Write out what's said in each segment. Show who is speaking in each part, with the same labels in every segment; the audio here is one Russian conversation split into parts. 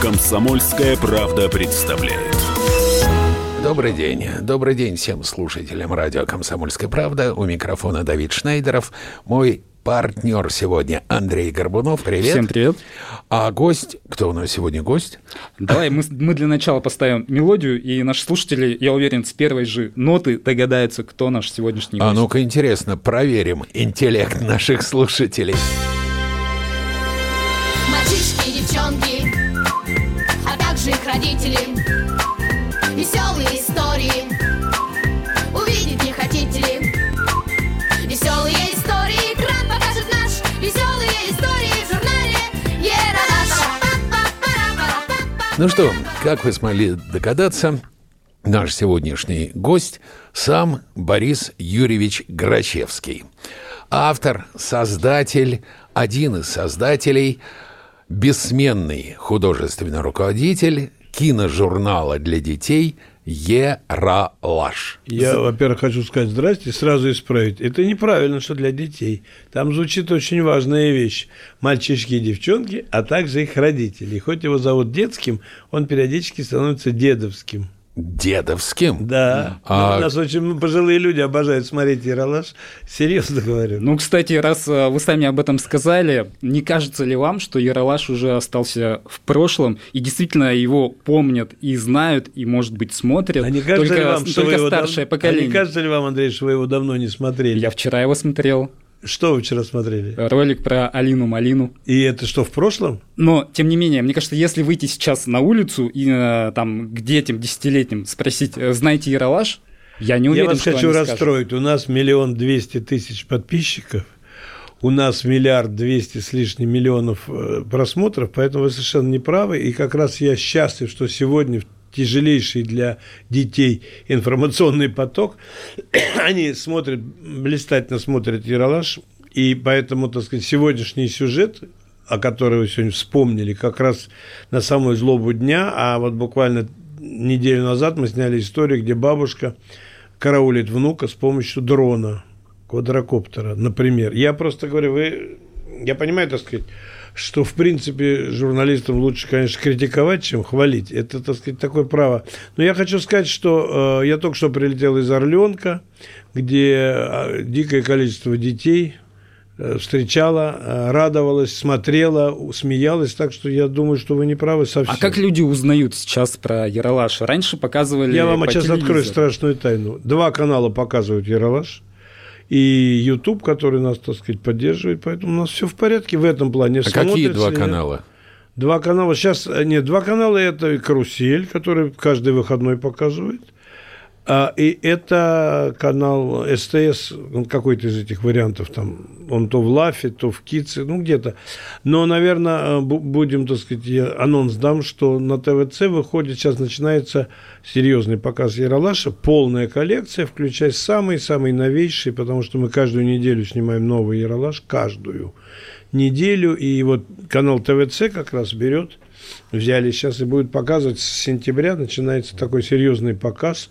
Speaker 1: Комсомольская правда представляет.
Speaker 2: Добрый день. Добрый день всем слушателям радио «Комсомольская правда». У микрофона Давид Шнейдеров. Мой партнер сегодня Андрей Горбунов. Привет.
Speaker 3: Всем привет.
Speaker 2: А гость... Кто у нас сегодня гость?
Speaker 3: Давай мы, мы для начала поставим мелодию, и наши слушатели, я уверен, с первой же ноты догадаются, кто наш сегодняшний
Speaker 2: А
Speaker 3: гость.
Speaker 2: ну-ка, интересно, проверим интеллект наших слушателей.
Speaker 4: Мальчишки и девчонки, а также их родители. Веселые истории,
Speaker 2: Ну что, как вы смогли догадаться, наш сегодняшний гость сам Борис Юрьевич Грачевский. Автор, создатель, один из создателей, бессменный художественный руководитель киножурнала для детей «Ералаш».
Speaker 5: Я, во-первых, хочу сказать здрасте, сразу исправить. Это неправильно, что для детей. Там звучит очень важная вещь. Мальчишки и девчонки, а также их родители. И хоть его зовут детским, он периодически становится дедовским.
Speaker 2: Дедовским?
Speaker 5: Да.
Speaker 2: А-
Speaker 5: У нас очень пожилые люди обожают смотреть Яралаш. Серьезно говорю.
Speaker 3: Ну, кстати, раз э, вы сами об этом сказали, не кажется ли вам, что Яралаш уже остался в прошлом, и действительно его помнят и знают, и, может быть, смотрят
Speaker 5: а не кажется
Speaker 3: только,
Speaker 5: ли вам, что
Speaker 3: только
Speaker 5: вы его
Speaker 3: старшее
Speaker 5: дав-
Speaker 3: поколение?
Speaker 5: А не кажется ли вам, Андрей, что вы его давно не смотрели?
Speaker 3: Я вчера его смотрел,
Speaker 5: Что вы вчера смотрели?
Speaker 3: ролик про Алину Малину.
Speaker 5: И это что, в прошлом?
Speaker 3: Но, тем не менее, мне кажется, если выйти сейчас на улицу и э, там к детям десятилетним спросить, э, знаете Яралаш, я не уверен,
Speaker 5: Я вас
Speaker 3: что
Speaker 5: хочу
Speaker 3: они скажут.
Speaker 5: расстроить. У нас миллион двести тысяч подписчиков, у нас миллиард двести с лишним миллионов э, просмотров, поэтому вы совершенно не правы. И как раз я счастлив, что сегодня в тяжелейший для детей информационный поток, они смотрят, блистательно смотрят Яралаш, и поэтому, так сказать, сегодняшний сюжет, о котором вы сегодня вспомнили, как раз на самую злобу дня, а вот буквально неделю назад мы сняли историю, где бабушка караулит внука с помощью дрона, квадрокоптера, например. Я просто говорю, вы, я понимаю, так сказать, что, в принципе, журналистам лучше, конечно, критиковать, чем хвалить. Это, так сказать, такое право. Но я хочу сказать, что э, я только что прилетел из Орленка, где э, дикое количество детей э, встречала, э, радовалась, смотрела, смеялась, так что я думаю, что вы не правы совсем.
Speaker 3: А как люди узнают сейчас про Яралаш? Раньше показывали
Speaker 5: Я вам сейчас открою
Speaker 3: телевизору.
Speaker 5: страшную тайну. Два канала показывают Яралаш. И YouTube, который нас, так сказать, поддерживает, поэтому у нас все в порядке в этом плане.
Speaker 2: А какие два канала?
Speaker 5: Два канала. Сейчас, э, нет, два канала – это «Карусель», который каждый выходной показывает. А, и это канал СТС, какой-то из этих вариантов, там, он то в Лафе, то в Кице, ну, где-то. Но, наверное, будем, так сказать, я анонс дам, что на ТВЦ выходит, сейчас начинается серьезный показ Яралаша, полная коллекция, включая самые-самые новейшие, потому что мы каждую неделю снимаем новый Яралаш, каждую неделю, и вот канал ТВЦ как раз берет взяли сейчас и будет показывать с сентября начинается такой серьезный показ.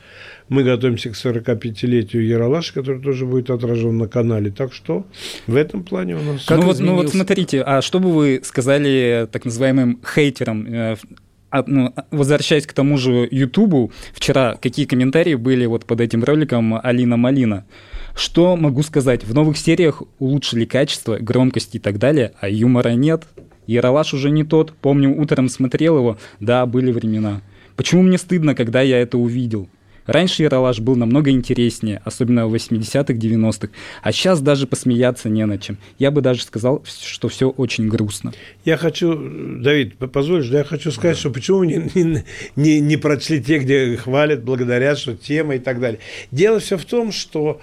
Speaker 5: Мы готовимся к 45-летию Яралаш, который тоже будет отражен на канале. Так что в этом плане у нас...
Speaker 2: Как
Speaker 3: ну, вот, ну вот смотрите, а что бы вы сказали так называемым хейтерам? э, а, ну, возвращаясь к тому же Ютубу, вчера какие комментарии были вот под этим роликом Алина Малина? Что могу сказать? В новых сериях улучшили качество, громкость и так далее, а юмора нет. Яралаш уже не тот. Помню, утром смотрел его. Да, были времена. Почему мне стыдно, когда я это увидел? Раньше Яралаш был намного интереснее, особенно в 80-х, 90-х. А сейчас даже посмеяться не на чем. Я бы даже сказал, что все очень грустно.
Speaker 5: Я хочу, Давид, позволишь, да, я хочу сказать, что почему не, не, не, не прочли те, где хвалят, благодарят, что тема и так далее. Дело все в том, что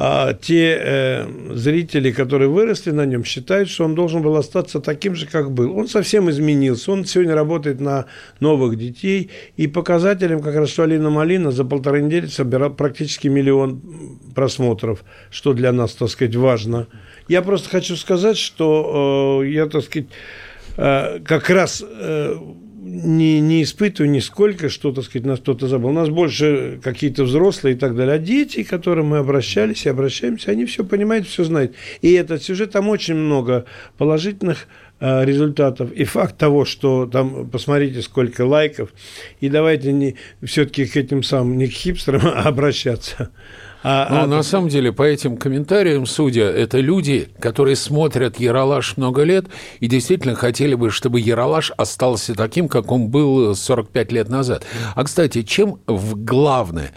Speaker 5: а, те э, зрители, которые выросли на нем, считают, что он должен был остаться таким же, как был. Он совсем изменился. Он сегодня работает на новых детей. И показателем как раз, что Алина Малина за полторы недели собирал практически миллион просмотров, что для нас, так сказать, важно. Я просто хочу сказать, что э, я, так сказать, э, как раз э, не, не испытываю нисколько, что, так сказать, нас кто-то забыл. У нас больше какие-то взрослые и так далее. А дети, к которым мы обращались и обращаемся, они все понимают, все знают. И этот сюжет, там очень много положительных э, результатов. И факт того, что там, посмотрите, сколько лайков. И давайте не, все-таки к этим самым, не к хипстерам а обращаться,
Speaker 2: а, ну, а... на самом деле, по этим комментариям, судя, это люди, которые смотрят Яралаш много лет и действительно хотели бы, чтобы Яралаш остался таким, как он был 45 лет назад. А, кстати, чем в главное?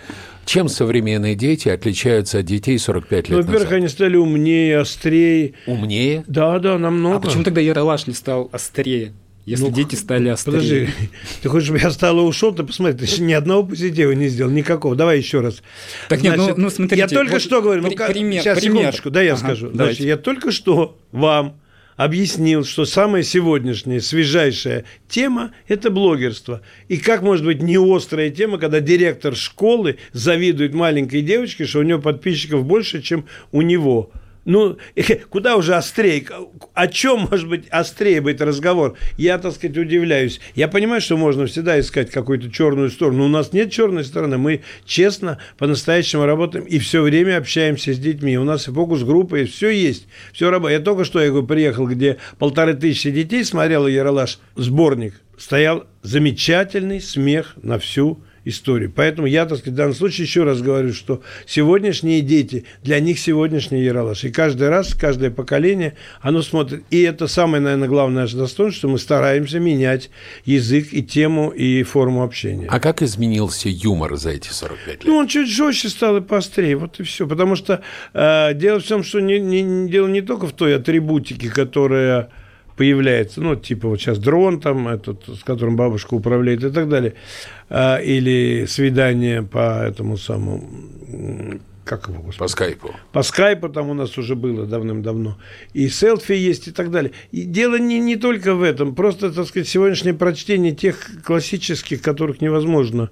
Speaker 2: Чем современные дети отличаются от детей 45 лет ну,
Speaker 5: Во-первых,
Speaker 2: назад?
Speaker 5: они стали умнее, острее.
Speaker 2: Умнее?
Speaker 5: Да, да, намного.
Speaker 3: А почему тогда Яралаш не стал острее? Если ну, дети стали острее.
Speaker 5: Подожди, ты хочешь, чтобы я стал и ушел? Ты посмотри, ты ни одного позитива не сделал, никакого. Давай еще раз.
Speaker 3: Так Значит, нет, ну, ну смотрите.
Speaker 5: Я только вот что говорю, ну,
Speaker 3: пример,
Speaker 5: сейчас,
Speaker 3: пример.
Speaker 5: секундочку, да, я ага, скажу. Давайте. Значит, я только что вам объяснил, что самая сегодняшняя, свежайшая тема – это блогерство. И как может быть не острая тема, когда директор школы завидует маленькой девочке, что у нее подписчиков больше, чем у него – ну, куда уже острее? О чем может быть острее быть разговор? Я, так сказать, удивляюсь. Я понимаю, что можно всегда искать какую-то черную сторону, но у нас нет черной стороны. Мы честно, по-настоящему работаем и все время общаемся с детьми. У нас и фокус-группа, и все есть. Все работает. Я только что я говорю, приехал, где полторы тысячи детей смотрел Яралаш сборник. Стоял замечательный смех на всю историю. Поэтому я, так сказать, в данном случае еще раз говорю, что сегодняшние дети, для них сегодняшний Яралаш. И каждый раз, каждое поколение, оно смотрит. И это самое, наверное, главное наше достоинство, что мы стараемся менять язык и тему, и форму общения.
Speaker 2: А как изменился юмор за эти 45 лет?
Speaker 5: Ну, он чуть жестче стал и поострее, вот и все. Потому что э, дело в том, что не, не, дело не только в той атрибутике, которая появляется, ну, типа вот сейчас дрон там, этот, с которым бабушка управляет и так далее, а, или свидание по этому самому, как его,
Speaker 2: господи? По скайпу.
Speaker 5: По скайпу там у нас уже было давным-давно. И селфи есть и так далее. И дело не, не только в этом, просто, так сказать, сегодняшнее прочтение тех классических, которых невозможно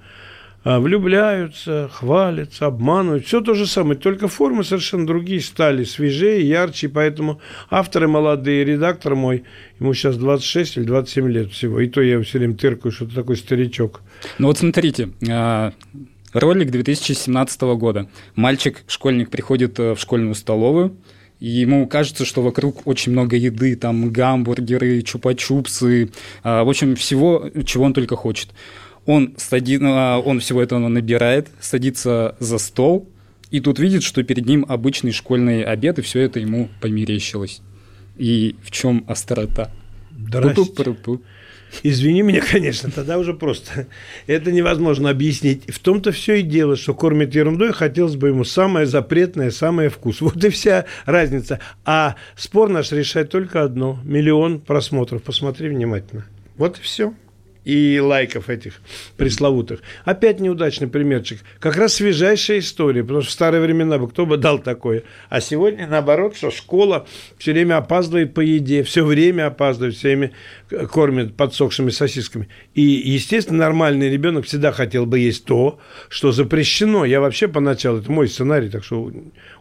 Speaker 5: влюбляются, хвалятся, обманывают. Все то же самое, только формы совершенно другие стали, свежее, ярче. Поэтому авторы молодые, редактор мой, ему сейчас 26 или 27 лет всего. И то я его все время тыркаю, что ты такой старичок.
Speaker 3: Ну вот смотрите, а, ролик 2017 года. Мальчик, школьник, приходит э, в школьную столовую, и ему кажется, что вокруг очень много еды, там гамбургеры, чупа-чупсы, а, в общем, всего, чего он только хочет. Он, сади... А, он всего этого набирает, садится за стол, и тут видит, что перед ним обычный школьный обед, и все это ему померещилось. И в чем острота?
Speaker 5: Извини меня, конечно, тогда уже просто. Это невозможно объяснить. В том-то все и дело, что кормит ерундой, хотелось бы ему самое запретное, самое вкус. Вот и вся разница. А спор наш решает только одно. Миллион просмотров. Посмотри внимательно. Вот и все и лайков этих пресловутых. Опять неудачный примерчик. Как раз свежайшая история, потому что в старые времена бы кто бы дал такое. А сегодня наоборот, что школа все время опаздывает по еде, все время опаздывает, все время кормят подсохшими сосисками. И, естественно, нормальный ребенок всегда хотел бы есть то, что запрещено. Я вообще поначалу, это мой сценарий, так что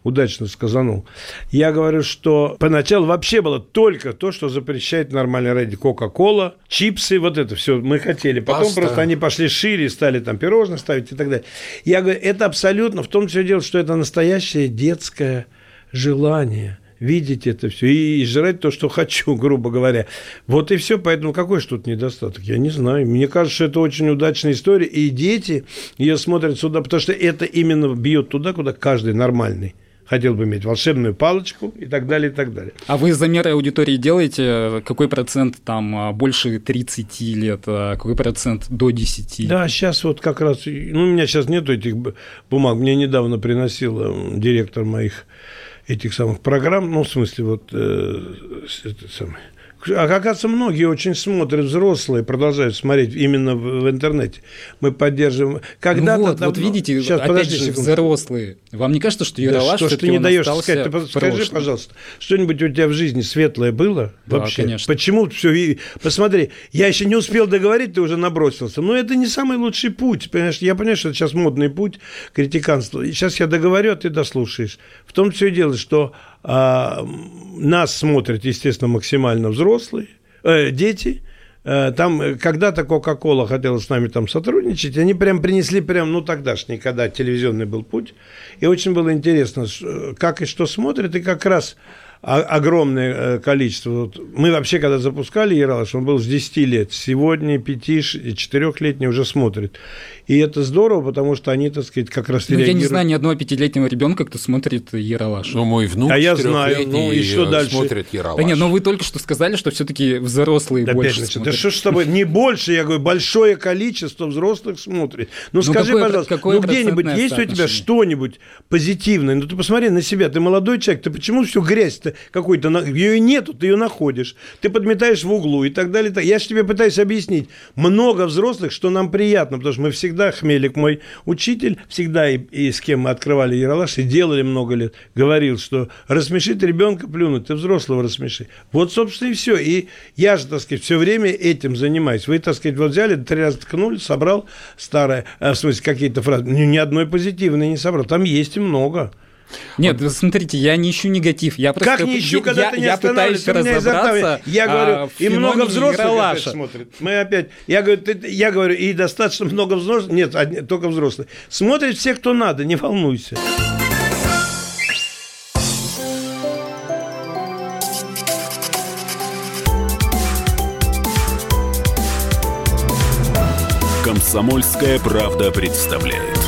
Speaker 5: удачно сказанул. Я говорю, что поначалу вообще было только то, что запрещает нормальный ради. Кока-кола, чипсы, вот это все мы хотели. Потом Паста. просто они пошли шире, стали там пирожные ставить и так далее. Я говорю, это абсолютно, в том все дело, что это настоящее детское желание – видеть это все и, и жрать то, что хочу, грубо говоря. Вот и все. Поэтому какой же тут недостаток? Я не знаю. Мне кажется, что это очень удачная история. И дети ее смотрят сюда, потому что это именно бьет туда, куда каждый нормальный хотел бы иметь волшебную палочку и так далее, и так далее.
Speaker 3: А вы замеры аудитории делаете? Какой процент там а, больше 30 лет, а какой процент до 10?
Speaker 5: Да, сейчас вот как раз, ну, у меня сейчас нету этих бумаг, мне недавно приносил директор моих этих самых программ, ну, в смысле, вот, э, это самое, оказывается, многие очень смотрят, взрослые продолжают смотреть именно в, в интернете. Мы поддерживаем. Когда-то...
Speaker 3: Ну вот, вот видите, Сейчас, опять же, секунду. взрослые. Вам не кажется, что Ералаш
Speaker 5: да, что, что ты не даешь сказать? Ты скажи, пожалуйста, что-нибудь у тебя в жизни светлое было?
Speaker 3: Да,
Speaker 5: вообще?
Speaker 3: конечно.
Speaker 5: Почему все... Посмотри, я еще не успел договорить, ты уже набросился. Но это не самый лучший путь. Понимаешь? Я понимаю, что это сейчас модный путь критиканства. И сейчас я договорю, а ты дослушаешь. В том все и дело, что а, нас смотрят, естественно, максимально взрослые, э, дети, э, там э, когда-то Кока-Кола хотела с нами там сотрудничать, они прям принесли прям, ну тогдашний, когда телевизионный был путь, и очень было интересно, ш- как и что смотрят, и как раз огромное э, количество. Мы вообще, когда запускали Ералаш, он был с 10 лет. Сегодня 5-4-летний уже смотрит. И это здорово, потому что они, так сказать, как раз
Speaker 3: Ну, я не
Speaker 5: реагируют.
Speaker 3: знаю ни одного пятилетнего ребенка, кто смотрит Ералаш.
Speaker 2: Ну, мой внук
Speaker 5: А я знаю, ну, и что
Speaker 2: э,
Speaker 5: дальше?
Speaker 2: смотрит Ералаш.
Speaker 3: Да нет, но вы только что сказали, что все-таки взрослые
Speaker 5: Да,
Speaker 3: больше
Speaker 5: опять начал.
Speaker 3: смотрят.
Speaker 5: да что ж с тобой, не больше, я говорю, большое количество взрослых смотрит. Ну,
Speaker 3: Ну,
Speaker 5: скажи,
Speaker 3: какое-
Speaker 5: пожалуйста,
Speaker 3: какое
Speaker 5: ну где-нибудь есть у тебя что-нибудь позитивное? Ну ты посмотри на себя, ты молодой человек, ты почему всю грязь-то какой-то, ее и нету, ты ее находишь, ты подметаешь в углу и так далее. Я же тебе пытаюсь объяснить, много взрослых, что нам приятно, потому что мы всегда, Хмелик мой учитель, всегда и, и с кем мы открывали Яралаш и делали много лет, говорил, что рассмешить ребенка плюнуть, ты взрослого рассмеши. Вот, собственно, и все. И я же, так сказать, все время этим занимаюсь. Вы, так сказать, вот взяли, три раза ткнули, собрал старое, э, в смысле, какие-то фразы. Ну, Ни одной позитивной не собрал. Там есть и много.
Speaker 3: Нет, вы смотрите, я не ищу негатив. Я просто
Speaker 5: Как не ищу,
Speaker 3: я,
Speaker 5: когда ты не
Speaker 3: я пытаюсь разобраться.
Speaker 5: Я
Speaker 3: а,
Speaker 5: говорю,
Speaker 3: в
Speaker 5: и много взрослых опять смотрят. Мы опять, я говорю, ты- я говорю, и достаточно много взрослых, нет, одни- только взрослые. Смотрят все, кто надо, не волнуйся.
Speaker 1: Комсомольская правда представляет.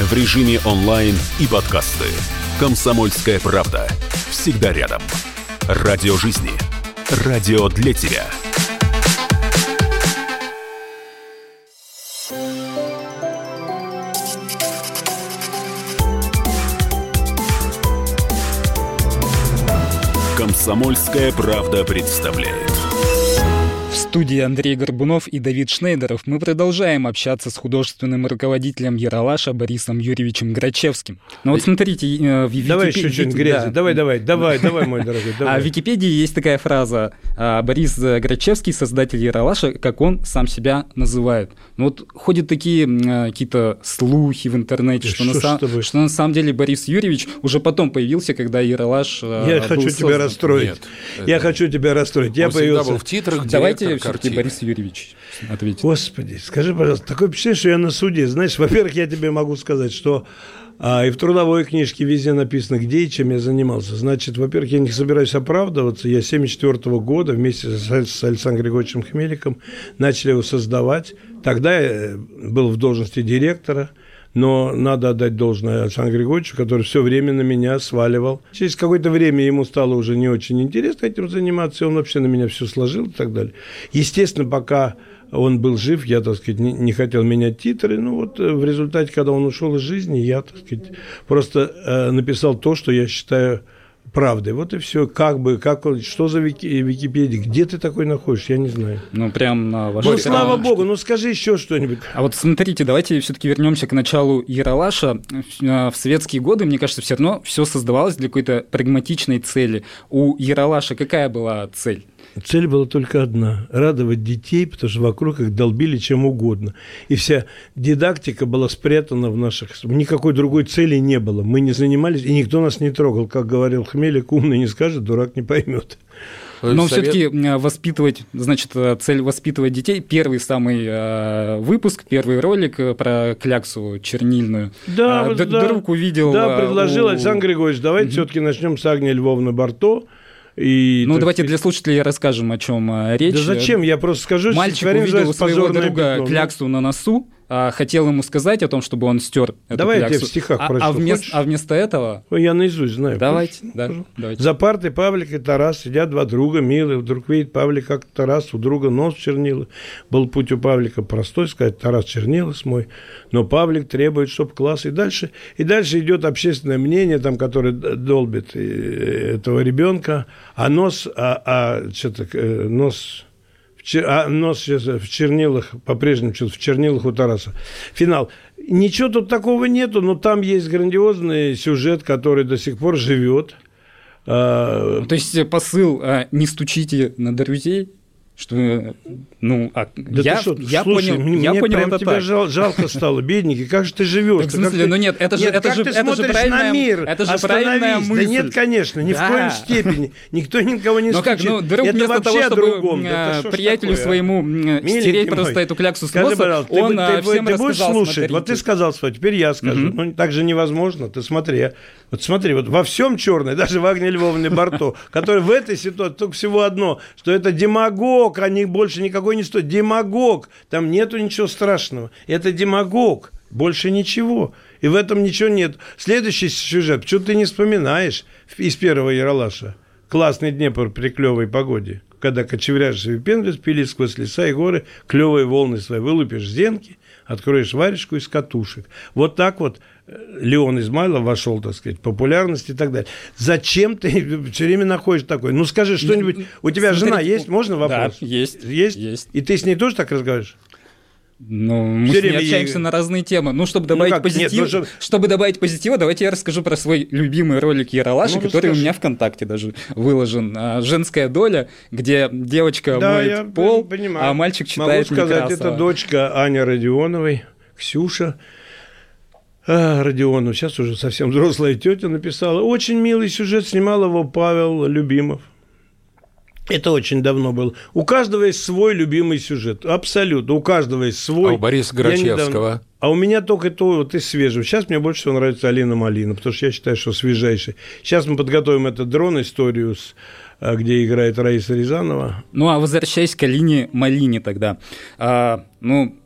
Speaker 1: В режиме онлайн и подкасты. «Комсомольская правда». Всегда рядом. Радио жизни. Радио для тебя. «Комсомольская правда» представляет.
Speaker 3: В студии Андрей Горбунов и Давид Шнейдеров мы продолжаем общаться с художественным руководителем Яралаша Борисом Юрьевичем Грачевским. Ну вот смотрите, э, в Википе-
Speaker 5: Давай еще
Speaker 3: Вики-
Speaker 5: грязи.
Speaker 3: да.
Speaker 5: Давай, давай, давай, давай, мой дорогой,
Speaker 3: А
Speaker 5: давай.
Speaker 3: в Википедии есть такая фраза а, Борис Грачевский, создатель Яралаша, как он сам себя называет. Ну вот ходят такие а, какие-то слухи в интернете, что, на
Speaker 5: что ж
Speaker 3: сам- что на самом деле Борис Юрьевич уже потом появился, когда Яралаш а,
Speaker 5: Я
Speaker 3: был
Speaker 5: хочу тебя
Speaker 3: создан.
Speaker 5: расстроить.
Speaker 2: Нет,
Speaker 5: Я
Speaker 2: это-
Speaker 5: хочу тебя расстроить. Я
Speaker 2: Он всегда
Speaker 5: появился...
Speaker 2: был в титрах,
Speaker 3: Давайте все-таки
Speaker 2: картины.
Speaker 3: Борис Юрьевич ответит.
Speaker 5: Господи, скажи, пожалуйста, такое впечатление, что я на суде. Знаешь, во-первых, я тебе могу сказать, что а, и в трудовой книжке везде написано, где и чем я занимался. Значит, во-первых, я не собираюсь оправдываться. Я 74 года вместе с, Александром Григорьевичем Хмеликом начали его создавать. Тогда я был в должности директора. Но надо отдать должное Александру Григорьевичу, который все время на меня сваливал. Через какое-то время ему стало уже не очень интересно этим заниматься, и он вообще на меня все сложил и так далее. Естественно, пока он был жив, я, так сказать, не, не хотел менять титры. Ну вот э, в результате, когда он ушел из жизни, я, так сказать, просто э, написал то, что я считаю правдой. Вот и все. Как бы, как он, что за Вики, Википедия, где ты такой находишься, я не знаю.
Speaker 3: Ну, прям на вашей
Speaker 5: Ну, слава богу, ну скажи еще что-нибудь.
Speaker 3: А вот смотрите, давайте все-таки вернемся к началу Яралаша. В советские годы, мне кажется, все равно все создавалось для какой-то прагматичной цели. У Яралаша какая была цель?
Speaker 5: Цель была только одна – радовать детей, потому что вокруг их долбили чем угодно. И вся дидактика была спрятана в наших... Никакой другой цели не было. Мы не занимались, и никто нас не трогал. Как говорил Хмелик, умный не скажет, дурак не поймет.
Speaker 3: Но
Speaker 2: Совет-
Speaker 3: все-таки воспитывать, значит, э, цель воспитывать детей. Первый самый э, выпуск, первый ролик э, про кляксу чернильную.
Speaker 5: Да,
Speaker 3: А,
Speaker 5: да.
Speaker 3: Вдруг увидел...
Speaker 5: Да, предложил
Speaker 3: у-
Speaker 5: Александр Григорьевич, давайте все-таки начнем с Агнии Львовны Барто. И,
Speaker 3: Ну, давайте
Speaker 5: сказать,
Speaker 3: для слушателей расскажем, о чем речь.
Speaker 5: Да зачем? Я просто скажу, что
Speaker 3: Мальчик увидел у своего
Speaker 5: «Позорное
Speaker 3: друга
Speaker 5: пятно». Ну,
Speaker 3: кляксу на носу, а, хотел ему сказать о том, чтобы он стер эту
Speaker 5: Давай я тебе
Speaker 3: кляксу.
Speaker 5: в стихах
Speaker 3: а,
Speaker 5: прочту.
Speaker 3: а, вместо,
Speaker 5: Хочешь?
Speaker 3: а вместо этого...
Speaker 5: Ой, Я наизусть знаю.
Speaker 3: Давайте,
Speaker 5: Хочешь?
Speaker 3: да, давайте.
Speaker 5: За партой Павлик и Тарас сидят два друга милые. Вдруг видит Павлик, как Тарас у друга нос чернила. Был путь у Павлика простой, сказать, Тарас чернила смой. Но Павлик требует, чтоб класс. И дальше, и дальше идет общественное мнение, там, которое долбит э, этого ребенка. А нос, а, а что-то, э, нос а нос сейчас в чернилах, по-прежнему что-то в чернилах у Тараса. Финал. Ничего тут такого нету, но там есть грандиозный сюжет, который до сих пор живет. А,
Speaker 3: То есть э, посыл э, «не стучите на друзей», что, э, ну, а
Speaker 5: Да
Speaker 3: я,
Speaker 5: ты что,
Speaker 3: я
Speaker 5: слушай,
Speaker 3: понял,
Speaker 5: мне
Speaker 3: я понял
Speaker 5: прям
Speaker 3: это
Speaker 5: тебя
Speaker 3: так.
Speaker 5: жал- жалко стало, бедненький, как же ты живешь?
Speaker 3: Так в смысле, ну нет, это же- это
Speaker 5: как
Speaker 3: же-
Speaker 5: ты
Speaker 3: это же правильная-
Speaker 5: на мир,
Speaker 3: это же правильная
Speaker 5: Да
Speaker 3: мысль.
Speaker 5: нет, конечно, ни в
Speaker 3: Да.
Speaker 5: коем степени. Никто никого не
Speaker 3: Ну как, ну, друг
Speaker 5: Это
Speaker 3: вместо
Speaker 5: вообще
Speaker 3: того, чтобы
Speaker 5: другом. Да это что ж
Speaker 3: приятелю
Speaker 5: такое, а?
Speaker 3: своему
Speaker 5: Миленький
Speaker 3: стереть
Speaker 5: мой,
Speaker 3: просто эту кляксу с носа,
Speaker 5: пожалуйста, ты,
Speaker 3: он э,
Speaker 5: ты,
Speaker 3: всем
Speaker 5: ты будешь слушать? Вот ты сказал свое, теперь я скажу. Ну, так же невозможно. Ты смотри. Вот смотри, вот во всем черное, даже в Агне Львовне Барто, который в этой ситуации только всего одно, что это демагог, а не больше никакой не стоит. Демагог. Там нету ничего страшного. Это демагог. Больше ничего. И в этом ничего нет. Следующий сюжет. Почему ты не вспоминаешь из первого Яралаша? Классный Днепр при клевой погоде. Когда кочевряжешься в Пенглес, пили сквозь леса и горы, клевые волны свои, вылупишь зенки, откроешь варежку из катушек. Вот так вот э, Леон Измайлов вошел, так сказать, популярность и так далее. Зачем ты все время находишь такой? Ну, скажи что-нибудь. У тебя жена есть? Можно вопрос?
Speaker 3: Да, есть.
Speaker 5: Есть?
Speaker 3: Есть.
Speaker 5: И ты с ней тоже так разговариваешь?
Speaker 3: Ну, мы
Speaker 5: Всё
Speaker 3: с ней общаемся на разные темы. Ну, чтобы добавить
Speaker 5: как? Нет,
Speaker 3: позитив,
Speaker 5: ну, чтоб-
Speaker 3: чтобы добавить позитива, давайте я расскажу про свой любимый ролик Яралаши,
Speaker 5: Ну,
Speaker 3: который у
Speaker 5: расскажи.
Speaker 3: меня ВКонтакте даже выложен. А, Женская доля, где девочка
Speaker 5: Да,
Speaker 3: моет
Speaker 5: я
Speaker 3: пол,
Speaker 5: понимаю.
Speaker 3: а мальчик читает
Speaker 5: Могу сказать,
Speaker 3: Некрасова.
Speaker 5: это дочка Аня Родионовой, Ксюша. А, Родионов, сейчас уже совсем взрослая тетя написала. Очень милый сюжет, снимал его Павел Любимов. Это очень давно было. У каждого есть свой любимый сюжет. Абсолютно. У каждого есть свой.
Speaker 2: А у Бориса
Speaker 5: недавно-
Speaker 2: Грачевского?
Speaker 5: А у меня только то вот из свежего. Сейчас мне больше всего нравится Алина Малина, потому что я считаю, что свежайший. Сейчас мы подготовим этот дрон историю, с, а, где играет Раиса Рязанова.
Speaker 3: Ну, а возвращаясь к Алине Малине тогда. А, ну,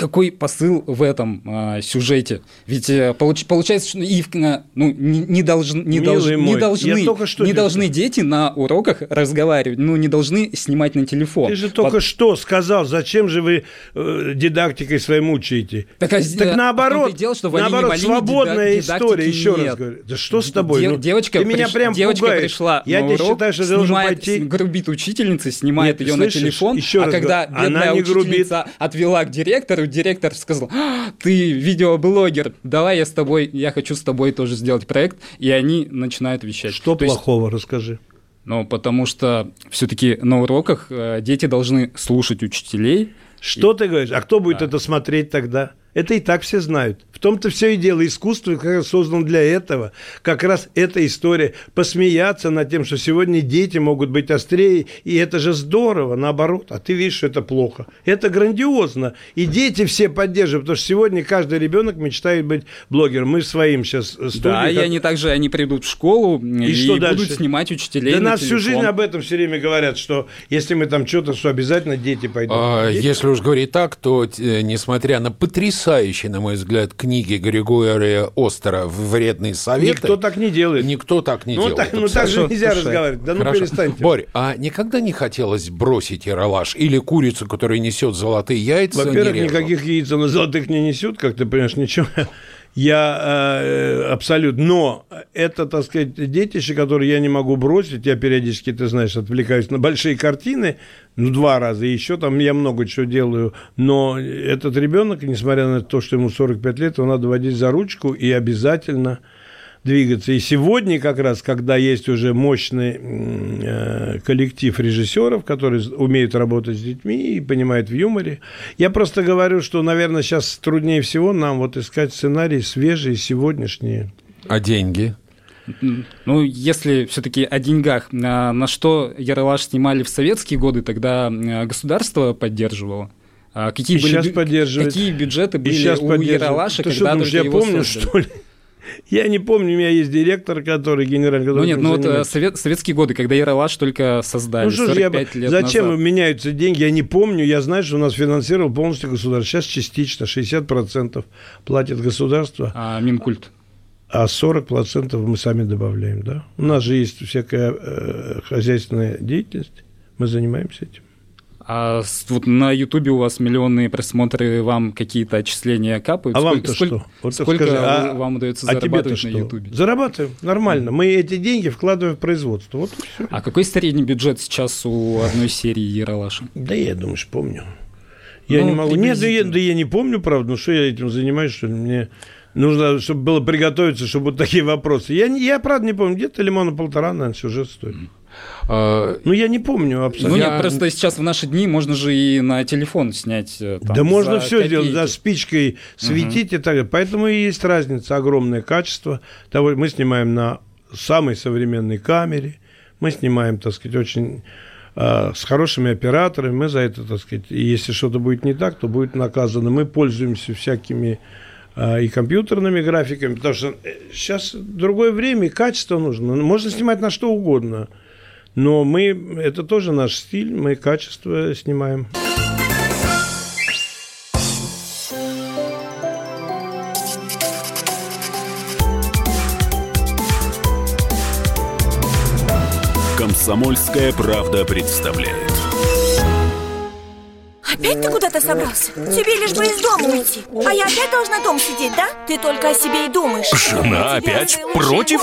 Speaker 3: какой посыл в этом а, сюжете? Ведь э, получ- получается, что и в- а, ну, не, не не, долж- не
Speaker 5: мой,
Speaker 3: должны,
Speaker 5: что
Speaker 3: не должны дети на уроках разговаривать, ну, не должны снимать на телефон.
Speaker 5: Ты же только
Speaker 3: Вот.
Speaker 5: что сказал, зачем же вы э, дидактикой своим мучаете?
Speaker 3: Так, а,
Speaker 5: Так
Speaker 3: э,
Speaker 5: наоборот,
Speaker 3: дело, что
Speaker 5: наоборот, свободная
Speaker 3: дида-
Speaker 5: история,
Speaker 3: дидактики
Speaker 5: еще раз
Speaker 3: нет.
Speaker 5: говорю. Да что с тобой?
Speaker 3: Де-
Speaker 5: Ну,
Speaker 3: девочка
Speaker 5: ты меня
Speaker 3: приш-
Speaker 5: прям
Speaker 3: девочка
Speaker 5: пугаешь.
Speaker 3: пришла
Speaker 5: Я
Speaker 3: на
Speaker 5: тебе
Speaker 3: урок,
Speaker 5: считаю, что должен
Speaker 3: снимает,
Speaker 5: пойти...
Speaker 3: грубит учительница, снимает
Speaker 5: Нет,
Speaker 3: ее
Speaker 5: слышишь?
Speaker 3: на телефон,
Speaker 5: Еще
Speaker 3: а
Speaker 5: раз
Speaker 3: когда
Speaker 5: говорю, она
Speaker 3: бедная
Speaker 5: не грубит.
Speaker 3: учительница отвела к директору, директор сказал, «А, ты видеоблогер, давай я с тобой, я хочу с тобой тоже сделать проект, и они начинают вещать.
Speaker 5: Что
Speaker 3: То есть,
Speaker 5: плохого, расскажи.
Speaker 3: ну, потому что все-таки на уроках э, дети должны слушать учителей,
Speaker 5: Что ты говоришь? А кто будет это смотреть тогда? Это и так все знают. В том-то все и дело. Искусство как раз создано для этого. Как раз эта история. Посмеяться над тем, что сегодня дети могут быть острее. И это же здорово, наоборот. А ты видишь, что это плохо. Это грандиозно. И дети все поддерживают. Потому что сегодня каждый ребенок мечтает быть блогером. Мы своим сейчас студии.
Speaker 3: да, и
Speaker 5: как-
Speaker 3: они также они придут в школу и,
Speaker 5: что
Speaker 3: будут
Speaker 5: дальше?
Speaker 3: снимать учителей
Speaker 5: Да
Speaker 3: на
Speaker 5: нас всю
Speaker 3: телефон.
Speaker 5: жизнь об этом все время говорят, что если мы там что-то, что обязательно дети пойдут.
Speaker 2: А,
Speaker 5: Дети-
Speaker 2: Если уж говорить так, то, э, несмотря на потрясающие, на мой взгляд, книги Григория Остера «Вредные советы»,
Speaker 5: Никто так не делает.
Speaker 2: никто так не
Speaker 5: ну,
Speaker 2: делает.
Speaker 5: так, ну так же нельзя
Speaker 3: слушай,
Speaker 5: разговаривать. Да ну
Speaker 2: Хорошо.
Speaker 5: перестаньте.
Speaker 2: Борь, а никогда не хотелось бросить яролаж или курицу, которая несет золотые яйца?
Speaker 5: Во-первых, никаких яиц на золотых не несет, как ты понимаешь, ничего. Я э, абсолютно. Но это, так сказать, детище, которое я не могу бросить. Я периодически, ты знаешь, отвлекаюсь на большие картины, ну, два раза. И еще там я много чего делаю. Но этот ребенок, несмотря на то, что ему 45 лет, его надо водить за ручку и обязательно двигаться. И сегодня как раз, когда есть уже мощный э, коллектив режиссеров, которые умеют работать с детьми и понимают в юморе, я просто говорю, что, наверное, сейчас труднее всего нам вот искать сценарии свежие, сегодняшние.
Speaker 2: А деньги?
Speaker 3: Ну, если все-таки о деньгах, а, на что Яралаш снимали в советские годы, тогда государство поддерживало. А Какие,
Speaker 5: И
Speaker 3: были, бю-
Speaker 5: поддерживает.
Speaker 3: какие бюджеты
Speaker 5: И
Speaker 3: были
Speaker 5: сейчас
Speaker 3: у. Яралаша,
Speaker 5: Ты что
Speaker 3: когда
Speaker 5: думаешь, я
Speaker 3: его
Speaker 5: помню,
Speaker 3: создали?
Speaker 5: что ли? Я не помню, у меня есть директор, который генеральный, который
Speaker 3: Ну нет, ну вот э,
Speaker 5: занимается.
Speaker 3: совет- советские годы, когда Яралаш только создали,
Speaker 5: Ну что ж, я,
Speaker 3: 45 лет
Speaker 5: зачем
Speaker 3: назад.
Speaker 5: меняются деньги? Я не помню. Я знаю, что у нас финансировал полностью государство. Сейчас частично, 60% платит государство,
Speaker 3: А, Минкульт.
Speaker 5: а 40% мы сами добавляем. Да? У нас же есть всякая э, хозяйственная деятельность. Мы занимаемся этим.
Speaker 3: А вот на Ютубе у вас миллионные просмотры, вам какие-то отчисления капают?
Speaker 5: А вам-то что? Вот
Speaker 3: сколько
Speaker 5: скажи, а-
Speaker 3: вам удается
Speaker 5: а
Speaker 3: зарабатывать на? Ютубе?
Speaker 5: Зарабатываем, нормально. Мы эти деньги вкладываем в производство. Вот и все.
Speaker 3: А какой средний бюджет сейчас у одной серии Ералаша?
Speaker 5: Да я, думаешь, помню. Я
Speaker 3: Ну,
Speaker 5: не могу. Нет, да я, да я не помню, правда, ну что я этим занимаюсь, что ли? мне нужно, чтобы было приготовиться, чтобы вот такие вопросы. Я, я правда, не помню, где-то лимона полтора, наверное, сюжет стоит.
Speaker 2: А,
Speaker 5: Ну, я не помню
Speaker 3: Ну
Speaker 5: абсолютно.
Speaker 2: Я-
Speaker 3: нет, просто сейчас в наши дни можно же и на телефон снять. э, там,
Speaker 5: да можно все сделать,
Speaker 3: копейки.
Speaker 5: да, спичкой светить и так далее. Поэтому и есть разница, огромное качество. Того, мы снимаем на самой современной камере, мы снимаем, так сказать, очень а, с хорошими операторами, мы за это, так сказать, и если что-то будет не так, то будет наказано. Мы пользуемся всякими а, и компьютерными графиками, потому что сейчас другое время, и качество нужно. Можно снимать на что угодно, но мы, это тоже наш стиль, мы качество снимаем.
Speaker 1: Комсомольская правда представляет.
Speaker 6: Опять ты куда-то собрался? Тебе лишь бы из дома уйти А я опять должна дома сидеть, да? Ты только о себе и думаешь
Speaker 7: Жена опять против?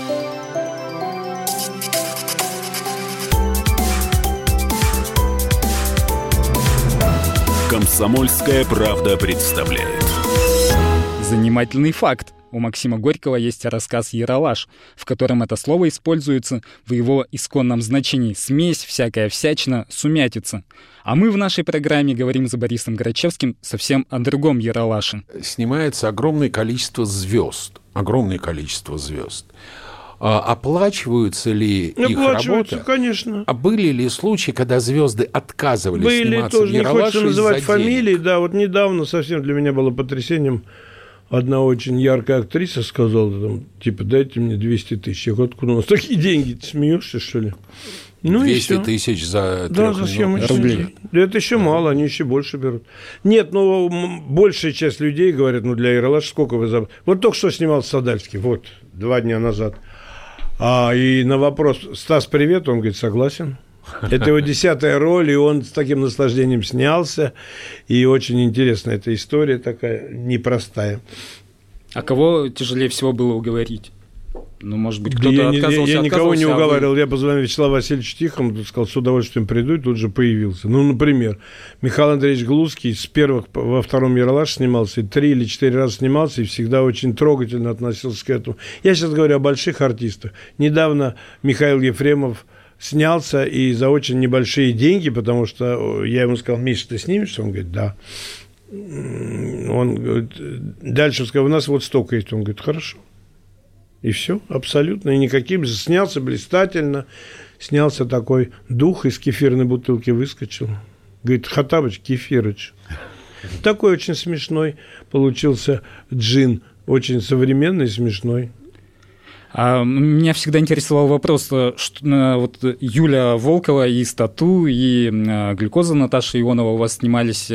Speaker 1: Комсомольская правда представляет.
Speaker 3: Занимательный факт. У Максима Горького есть рассказ «Яралаш», в котором это слово используется в его исконном значении «смесь, всякая всячина, сумятица». А мы в нашей программе говорим за Борисом Грачевским совсем о другом Яралаше.
Speaker 2: снимается огромное количество звезд. Огромное количество звезд. А оплачиваются ли их
Speaker 5: Оплачиваются,
Speaker 2: работа?
Speaker 5: конечно.
Speaker 2: А были ли случаи, когда звезды отказывались
Speaker 5: Были
Speaker 2: сниматься
Speaker 5: тоже,
Speaker 2: в
Speaker 5: не хочется
Speaker 2: Ералаше
Speaker 5: называть фамилии, да, вот недавно совсем для меня было потрясением. Одна очень яркая актриса сказала, там, типа, дайте мне 200 тысяч. Я говорю, откуда у нас такие деньги? Ты смеешься, что ли? Ну и
Speaker 2: 200
Speaker 5: всё.
Speaker 2: тысяч за
Speaker 5: Да, за съемочный
Speaker 3: рублей.
Speaker 5: Да это еще мало, они еще больше берут. Нет, ну, большая часть людей говорят, ну, для Ералаш сколько вы за... Вот только что снимал Садальский, вот, два дня назад. А, и на вопрос, Стас, привет, он говорит, согласен. Это его десятая роль, и он с таким наслаждением снялся. И очень интересная эта история такая, непростая.
Speaker 3: А кого тяжелее всего было уговорить? Ну, может быть,
Speaker 5: Да
Speaker 3: кто-то
Speaker 5: я, не- я-
Speaker 3: отказывался,
Speaker 5: я никого не
Speaker 3: а вы-
Speaker 5: уговаривал. Я позвонил Вячеславу Васильевичу Тихому, сказал, с удовольствием приду, и тут же появился. Ну, например, Михаил Андреевич Глузский с первых во втором Яралаш снимался, и три или четыре раза снимался, и всегда очень трогательно относился к этому. Я сейчас говорю о больших артистах. Недавно Михаил Ефремов снялся и за очень небольшие деньги, потому что э, я ему сказал, Миша, ты снимешься? Он говорит, да. Он говорит, дальше сказал, у нас вот столько есть. Он говорит, хорошо. И все, абсолютно. И никаким. Снялся блистательно. Снялся такой дух из кефирной бутылки выскочил. Говорит, Хатабыч, кефирыч. Такой очень смешной получился джин. Очень современный, смешной.
Speaker 3: А меня всегда интересовал вопрос, э, что, э, вот Юля Волкова и э, «Глюкоза» Наташа Ионова у вас снимались.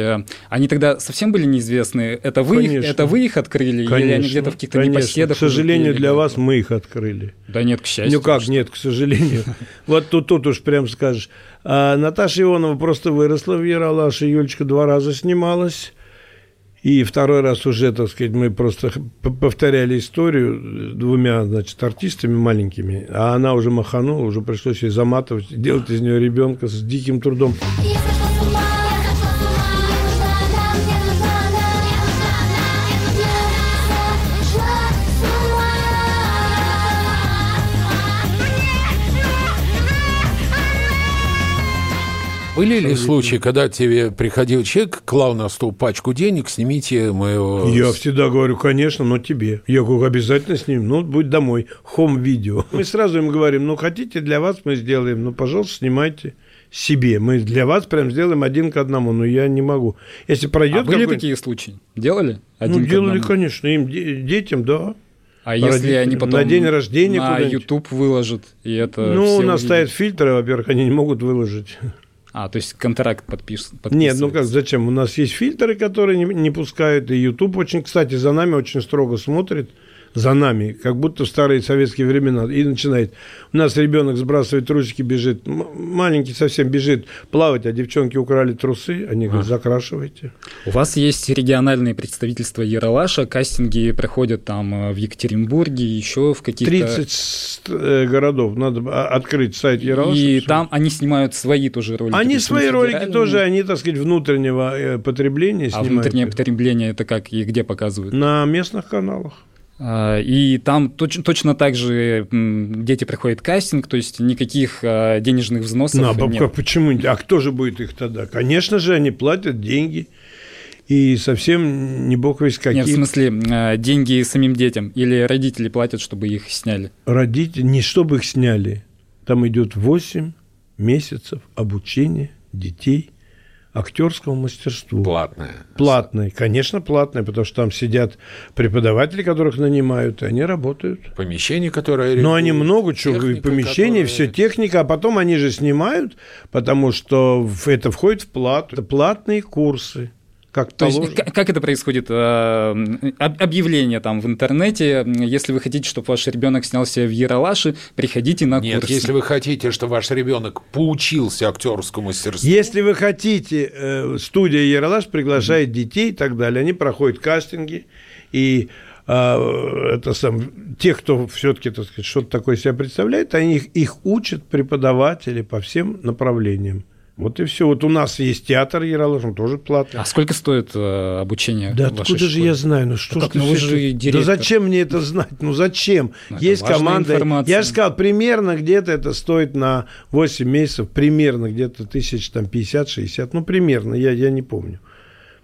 Speaker 3: Они тогда совсем были неизвестны? Это вы, их,
Speaker 5: Конечно.
Speaker 3: это вы их открыли? или они где-то в каких-то
Speaker 5: конечно.
Speaker 3: непоседах?
Speaker 5: К сожалению, для вас мы их открыли.
Speaker 3: Да нет, к счастью.
Speaker 5: Ну как, нет, к сожалению. Вот тут, тут уж прям скажешь. А Наташа Ионова просто выросла в Яралаше. Юлечка два раза снималась. И второй раз уже, так сказать, мы просто повторяли историю двумя, значит, артистами маленькими. А она уже маханула, уже пришлось ей заматывать, делать из нее ребенка с диким трудом.
Speaker 4: Я
Speaker 2: Были ли случаи, когда тебе приходил человек, клал на стол пачку денег, снимите моего...
Speaker 5: Я всегда говорю, конечно, но тебе. Я говорю, обязательно с ним. Ну, будь домой. Хом-видео. Мы сразу им говорим, ну, хотите для вас, мы сделаем. Ну, пожалуйста, снимайте себе. Мы для вас прям сделаем один к одному. Но я не могу. Если пройдет
Speaker 3: А были такие случаи? Делали?
Speaker 5: Ну,
Speaker 3: Один к
Speaker 5: делали,
Speaker 3: одному?
Speaker 5: конечно. Им, де- детям, да.
Speaker 3: А если они потом
Speaker 5: на день рождения
Speaker 3: на? YouTube выложат, и это
Speaker 5: Ну, у нас
Speaker 3: увидят?
Speaker 5: стоят фильтры, во-первых, они не могут выложить.
Speaker 3: А, то есть контракт подпиш...
Speaker 5: Нет, ну как,
Speaker 3: подписывается.
Speaker 5: зачем? У нас есть фильтры, которые не, не пускают, и YouTube очень, кстати, за нами очень строго смотрит, за нами, как будто в старые советские времена, и начинает. У нас ребенок сбрасывает трусики, бежит, м- маленький совсем бежит плавать, а девчонки украли трусы, они говорят, закрашивайте.
Speaker 3: У вас есть региональные представительства Яралаша, кастинги проходят там э, в Екатеринбурге, еще в каких-то...
Speaker 5: 30 ст- э, городов, надо а- открыть сайт Яралаша.
Speaker 3: И
Speaker 5: всё.
Speaker 3: там они снимают свои тоже ролики.
Speaker 5: Они свои ролики тоже, они, так сказать, внутреннего э, потребления
Speaker 3: А
Speaker 5: снимают.
Speaker 3: внутреннее потребление это как и где показывают?
Speaker 5: На местных каналах.
Speaker 3: А, И там точ- точно так же дети проходят кастинг, то есть никаких а, денежных взносов
Speaker 5: Ну, а
Speaker 3: нет.
Speaker 5: почему? А кто же будет их тогда? Конечно же, они платят деньги. И совсем не бог весь какие.
Speaker 3: Нет, в смысле, а, деньги самим детям или родители платят, чтобы их сняли?
Speaker 5: Родители, не чтобы их сняли. Там идет 8 месяцев обучения детей актерскому мастерству.
Speaker 2: Платная.
Speaker 5: Платное, конечно, платное, потому что там сидят преподаватели, которых нанимают, и они работают.
Speaker 2: Помещение, которое...
Speaker 5: Но они много чего, и
Speaker 2: техника,
Speaker 5: помещения,
Speaker 2: которая-
Speaker 5: все техника, а потом они же снимают, потому что это входит в плату. Это платные курсы, как
Speaker 3: То есть,
Speaker 5: положено.
Speaker 3: к- как это происходит? Об- Объявление там в интернете, если вы хотите, чтобы ваш ребенок снялся в Яралаше, приходите на
Speaker 2: Нет,
Speaker 3: курс.
Speaker 2: если вы хотите, чтобы ваш ребенок поучился актерскому мастерству,
Speaker 5: Если вы хотите, э, студия Яралаш приглашает детей и так далее, они проходят кастинги, и а, это сам, те, кто все-таки, так сказать, что-то такое себя представляет, они их, их учат преподаватели по всем направлениям. Вот и все. Вот у нас есть театр Яралаш, он тоже платный.
Speaker 3: А сколько стоит э, обучение?
Speaker 5: Да откуда же
Speaker 3: школе?
Speaker 5: я знаю? Ну что
Speaker 3: Ну
Speaker 5: ж ты
Speaker 3: ну вы же и
Speaker 5: Да
Speaker 3: директор.
Speaker 5: зачем мне это знать? Ну зачем?
Speaker 3: Ну, это
Speaker 5: Есть команда.
Speaker 3: информация.
Speaker 5: Я же сказал, примерно где-то это стоит на 8 месяцев, примерно где-то тысяч там 50-60, ну примерно, я, я не помню.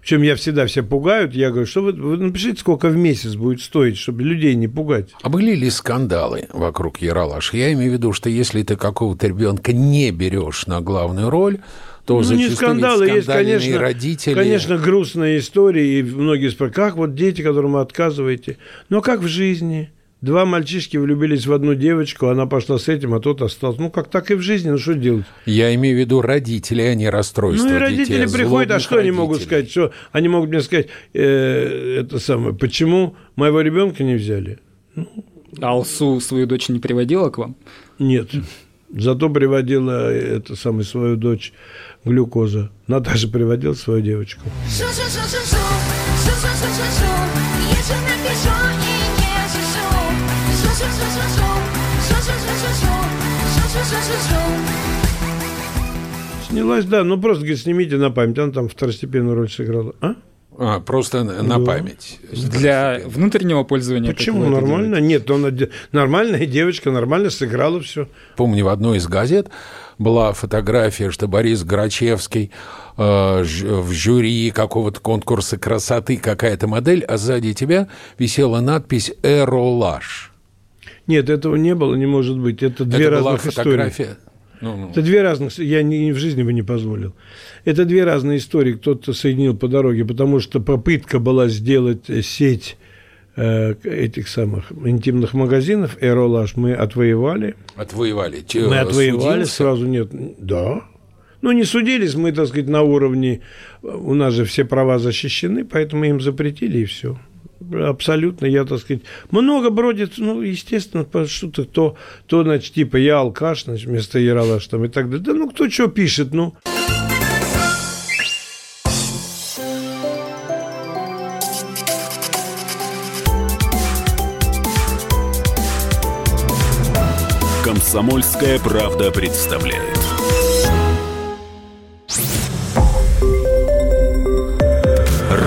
Speaker 5: Причем я всегда все пугают, я говорю, что вы, вы напишите, сколько в месяц будет стоить, чтобы людей не пугать.
Speaker 2: А были ли скандалы вокруг Яралаш? Я имею в виду, что если ты какого-то ребенка не берешь на главную роль, то
Speaker 5: Ну, не
Speaker 2: зачастую ведь
Speaker 5: скандалы, есть, конечно,
Speaker 2: родители...
Speaker 5: конечно, грустная история, и многие спрашивают, как вот дети, которым вы отказываете, но как в жизни? Два мальчишки влюбились в одну девочку, она пошла с этим, а тот остался. Ну, как так и в жизни, ну, что делать?
Speaker 2: Я имею в виду родителей, а не расстройства
Speaker 5: Ну, и родители
Speaker 2: детей,
Speaker 5: приходят, а что они могут
Speaker 2: родителей.
Speaker 5: сказать? Что они могут мне сказать, э, это самое, почему моего ребенка не взяли?
Speaker 3: А Алсу свою дочь не приводила к вам?
Speaker 5: Нет. Зато приводила это самое свою дочь глюкоза. Наташа приводила свою девочку.
Speaker 4: Шу-шу-шу-шу-шу, шу-шу-шу-шу-шу, если напишу и не
Speaker 5: Снялась, да, ну просто, говорит, снимите на память. Она там второстепенную роль сыграла. А?
Speaker 2: А, просто на на
Speaker 5: Да.
Speaker 2: память.
Speaker 3: Для внутреннего пользования?
Speaker 5: Почему? Нормально? Нет, она де- нормальная девочка, нормально сыграла все.
Speaker 2: Помню, в одной из газет была фотография, что Борис Грачевский э, ж- в жюри какого-то конкурса красоты какая-то модель, а сзади тебя висела надпись «Эролаш».
Speaker 5: Нет, этого не было, не может быть. Это две
Speaker 2: Это была
Speaker 5: разных истории.
Speaker 2: фотография. Ну, ну.
Speaker 5: Это две разных, я ни, в жизни бы не позволил. Это две разные истории, кто-то соединил по дороге, потому что попытка была сделать э, сеть э, этих самых интимных магазинов Эролаш мы отвоевали.
Speaker 2: Отвоевали. Че,
Speaker 5: Мы отвоевали,
Speaker 2: судился?
Speaker 5: сразу нет. Да. Ну, не судились, мы, так сказать, на уровне, у нас же все права защищены, поэтому им запретили, и все. Абсолютно, я, так сказать, много бродит, ну, естественно, что-то, то, то, значит, типа, я алкаш, значит, вместо Яралаш там и так далее. Да ну, кто что пишет, ну.
Speaker 1: Комсомольская правда представляет.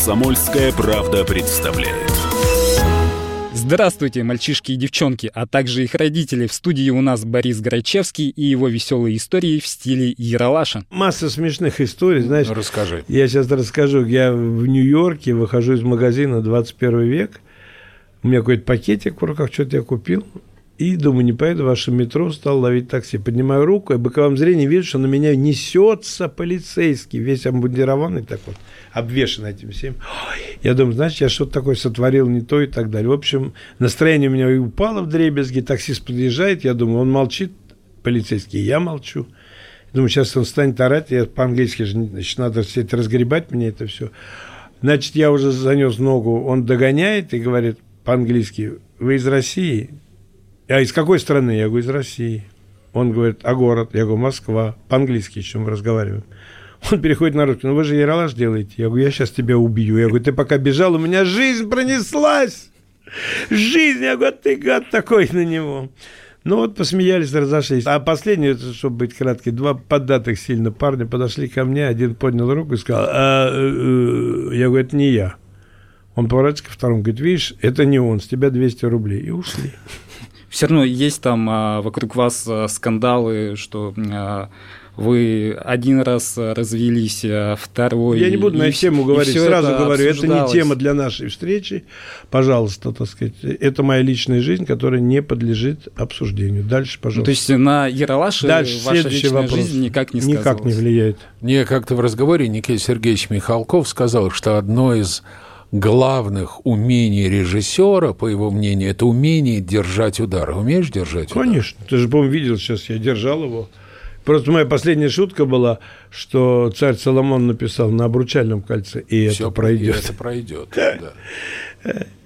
Speaker 1: Комсомольская правда представляет.
Speaker 3: Здравствуйте, мальчишки и девчонки, а также их родители. В студии у нас Борис Грачевский и его веселые истории в стиле Яралаша.
Speaker 5: Масса смешных историй, знаешь.
Speaker 2: Ну, расскажи.
Speaker 5: Я сейчас расскажу. Я в Нью-Йорке выхожу из магазина 21 век. У меня какой-то пакетик в руках, что-то я купил. И думаю, не поеду в ваше метро, стал ловить такси. Поднимаю руку, и в боковом зрении вижу, что на меня несется полицейский, весь обмундированный так вот, обвешан этим всем. Я думаю, значит, я что-то такое сотворил не то и так далее. В общем, настроение у меня и упало в дребезги, таксист подъезжает, я думаю, он молчит, полицейский, я молчу. Думаю, сейчас он станет орать, я по-английски же, значит, надо все это разгребать мне это все. Значит, я уже занес ногу, он догоняет и говорит по-английски, вы из России? А из какой страны? Я говорю, из России. Он говорит, а город? Я говорю, Москва. По-английски еще мы разговариваем. Он переходит на русский. Ну, вы же Яралаш делаете. Я говорю, я сейчас тебя убью. Я говорю, ты пока бежал, у меня жизнь пронеслась. Жизнь. Я говорю, ты гад такой на него. Ну вот посмеялись, разошлись. А последнее, чтобы быть краткий, два поддатых сильно парня подошли ко мне, один поднял руку и сказал, «А, э, э». я говорю, это не я. Он поворачивается ко второму, говорит, видишь, это не он, с тебя 200 рублей. И ушли.
Speaker 3: Все равно есть там а, вокруг вас а, скандалы, что а, вы один раз развелись, а второй...
Speaker 5: Я не буду на
Speaker 3: и
Speaker 5: эту тему говорить, сразу
Speaker 3: это
Speaker 5: говорю, это не тема для нашей встречи. Пожалуйста, так сказать, это моя личная жизнь, которая не подлежит обсуждению. Дальше,
Speaker 3: Ну,
Speaker 5: пожалуйста.
Speaker 3: то есть на Яралаше
Speaker 5: Дальше
Speaker 3: ваша
Speaker 5: следующий
Speaker 3: личная
Speaker 5: вопрос.
Speaker 3: жизнь никак не сказывалась?
Speaker 5: Никак не влияет.
Speaker 2: Мне как-то в разговоре Никита Сергеевич Михалков сказал, что одно из главных умений режиссера, по его мнению, это умение держать удар. Умеешь держать удар?
Speaker 5: Конечно. Ты же, по-моему, видел сейчас, я держал его. Просто моя последняя шутка была, что царь Соломон написал на обручальном кольце, и
Speaker 2: Всё
Speaker 5: это пройдет.
Speaker 2: Это пройдет. да.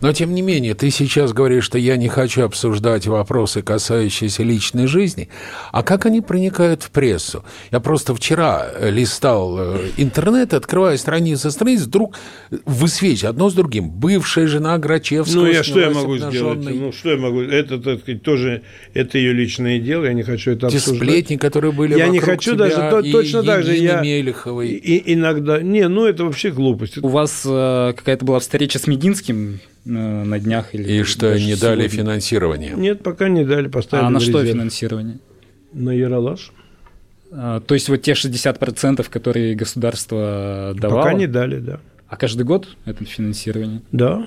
Speaker 2: Но тем не менее, ты сейчас говоришь, что я не хочу обсуждать вопросы, касающиеся личной жизни. А как они проникают в прессу? Я просто вчера э, листал э, интернет, открывая страницы страниц, вдруг высвечиваю одно с другим. Бывшая жена Грачевского.
Speaker 5: Ну, я что я могу сделать?
Speaker 2: обнаженной.
Speaker 5: Ну, что я могу? Это, так сказать, тоже, это ее личное дело, я не хочу это
Speaker 2: Те
Speaker 5: обсуждать.
Speaker 2: сплетни, которые были
Speaker 5: Я не хочу
Speaker 2: тебя,
Speaker 5: даже, то-
Speaker 2: и
Speaker 5: точно так же я...
Speaker 2: Мелеховой.
Speaker 5: И, иногда... Не, ну, это вообще глупость.
Speaker 3: У вас э, какая-то была встреча с Мединским э, на днях? Или
Speaker 2: И что не дали
Speaker 3: сегодня?
Speaker 2: финансирование.
Speaker 5: Нет, пока не дали, поставили
Speaker 3: А на
Speaker 5: в
Speaker 3: что финансирование?
Speaker 5: На Яралаш.
Speaker 3: А, То есть вот те 60%, которые государство давало,
Speaker 5: Пока не дали, да.
Speaker 3: а каждый год это финансирование?
Speaker 5: Да.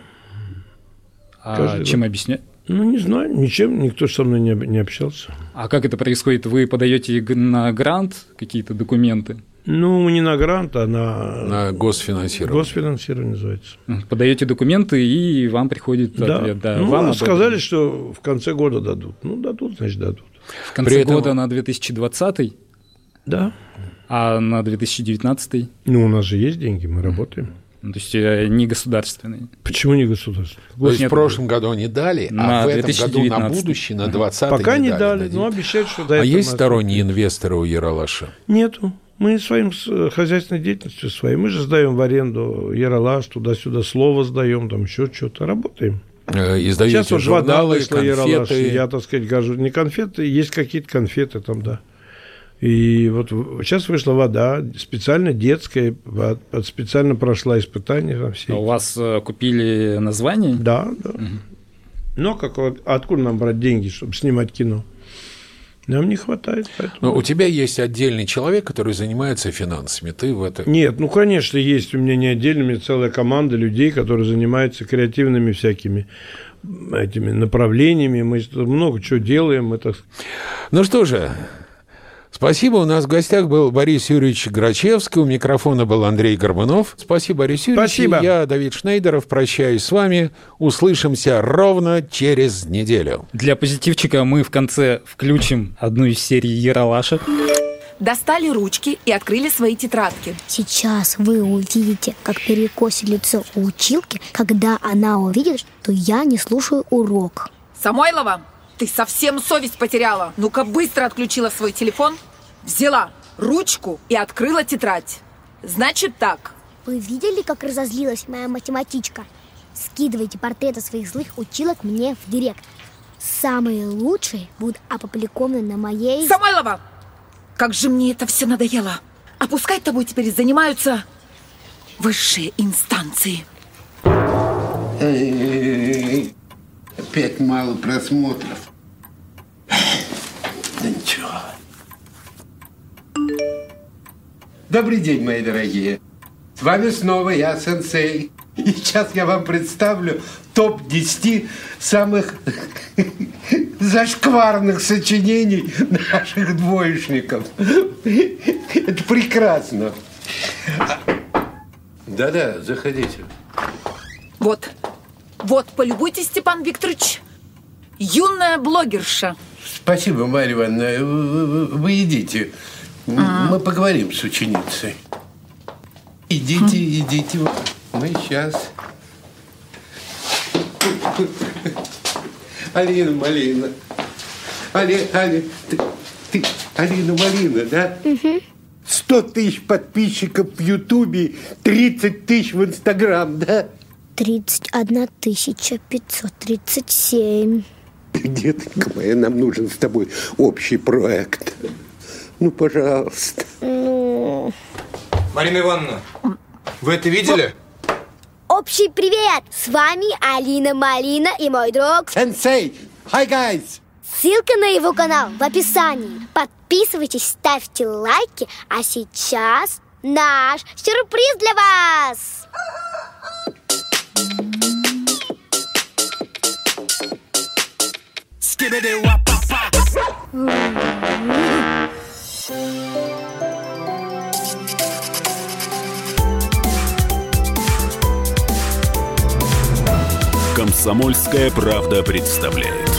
Speaker 3: А
Speaker 5: Каждый
Speaker 3: чем объяснять?
Speaker 5: Ну, не знаю, ничем, никто со мной не, не общался.
Speaker 3: А как это происходит? Вы подаете на грант какие-то документы?
Speaker 5: Ну, не на грант, а на,
Speaker 2: На госфинансирование.
Speaker 5: госфинансирование называется.
Speaker 3: Подаете документы, и вам приходит
Speaker 5: Да.
Speaker 3: ответ. Да,
Speaker 5: ну,
Speaker 3: вам
Speaker 5: а сказали, что в конце года дадут. Ну, дадут, значит, дадут.
Speaker 3: В конце
Speaker 2: При этом-
Speaker 3: года на 2020,
Speaker 5: Да.
Speaker 3: а на 2019,
Speaker 5: Ну, у нас же есть деньги, мы работаем.
Speaker 3: ну, то есть э, не государственные.
Speaker 5: Почему не государство?
Speaker 2: То есть
Speaker 3: Нет,
Speaker 2: в прошлом году не дали,
Speaker 3: на
Speaker 2: а в этом году на
Speaker 3: 2019.
Speaker 2: будущий, на 20
Speaker 5: Пока не дали,
Speaker 2: дадите.
Speaker 5: но обещают, что до
Speaker 2: А есть сторонние инвесторы у Яралаша?
Speaker 5: Нету. Мы своим с- э, хозяйственной деятельностью своей. Мы же сдаем в аренду Яралаш, туда-сюда слово сдаем, там еще что-то. Работаем.
Speaker 2: Э, Издаете
Speaker 5: Сейчас вот вода вышла, Яралаш. Я, так сказать, гожу. Не конфеты, есть какие-то конфеты там, да. И вот сейчас вышла вода, специально детская, специально прошла испытания там все.
Speaker 3: А у вас э, купили название?
Speaker 5: Да, да. Но как вот, откуда нам брать деньги, чтобы снимать кино? Нам не хватает. поэтому-
Speaker 2: Но у тебя есть отдельный человек, который занимается финансами. Ты в это...
Speaker 5: Нет, ну, конечно, есть у меня не отдельно, у меня целая команда людей, которые занимаются креативными всякими этими направлениями. Мы много чего делаем. Это...
Speaker 2: Ну что же, спасибо. У нас в гостях был Борис Юрьевич Грачевский. У микрофона был Андрей Горбунов. Спасибо, Борис Юрьевич.
Speaker 5: Спасибо.
Speaker 2: Я, Давид Шнейдеров, прощаюсь с вами. Услышимся ровно через неделю.
Speaker 3: Для позитивчика мы в конце включим одну из серий Яралаша.
Speaker 6: Достали ручки и открыли свои тетрадки.
Speaker 4: Сейчас вы увидите, как перекосит лицо у училки, когда она увидит, что я не слушаю урок.
Speaker 6: Самойлова, ты совсем совесть потеряла. Ну-ка быстро отключила свой телефон, взяла ручку и открыла тетрадь. Значит так,
Speaker 4: Вы видели, как разозлилась моя математичка? Скидывайте портреты своих злых училок мне в директ. Самые лучшие будут опубликованы на моей...
Speaker 6: Самойлова, как же мне это все надоело. А пускай тобой теперь занимаются высшие инстанции.
Speaker 8: Опять мало просмотров. Добрый день, мои дорогие. С вами снова я, сенсей. И сейчас я вам представлю топ-10 самых зашкварных сочинений наших двоечников. Это прекрасно. Да-да, заходите.
Speaker 6: Вот, вот, полюбуйтесь, Степан Викторович. Юная блогерша.
Speaker 8: Спасибо, Марья Ивановна. Вы, вы идите. Мы поговорим с ученицей. Идите, идите. Мы сейчас. Алина Малина. Али, Али, ты, ты Алина Малина, да? Угу. 100 тысяч подписчиков в Ютубе, 30 тысяч в Инстаграм, да?
Speaker 4: 31 тысяча 537.
Speaker 8: Деточка моя, нам нужен с тобой общий проект. Ну, пожалуйста.
Speaker 4: Ну...
Speaker 9: Марина Ивановна, вы это видели?
Speaker 4: Общий привет! С вами Алина Малина и мой друг...
Speaker 8: Сенсей! Hi, guys!
Speaker 4: Ссылка на его канал в описании. Подписывайтесь, ставьте лайки, а сейчас наш сюрприз для вас!
Speaker 1: Комсомольская правда представляет.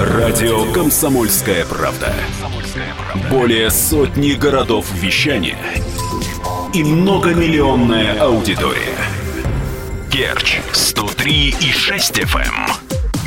Speaker 1: Радио Комсомольская правда. Более сотни городов вещания и многомиллионная аудитория. Керчь 103 и 6 FM.